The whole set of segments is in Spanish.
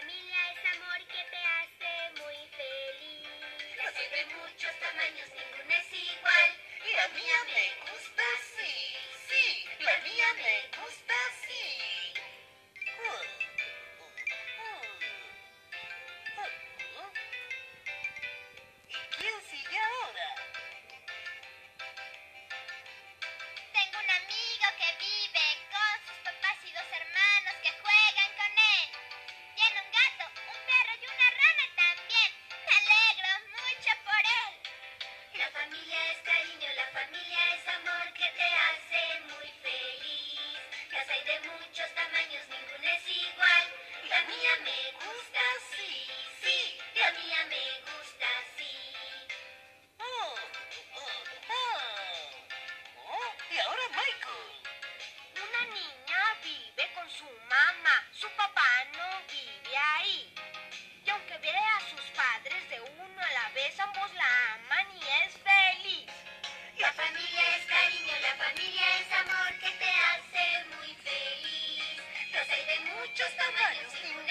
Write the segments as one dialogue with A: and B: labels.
A: familia es amor que te hace muy feliz. Las hay de muchos tamaños, ninguna es igual.
B: y La mía me gusta, sí, sí, la mía me gusta.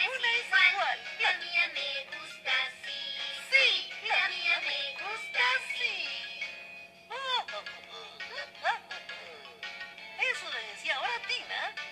A: una es ¿Cuál? La mía me gusta así. Sí, la, la mía me gusta así.
B: Oh, oh, oh, Eso le decía ahora Tina.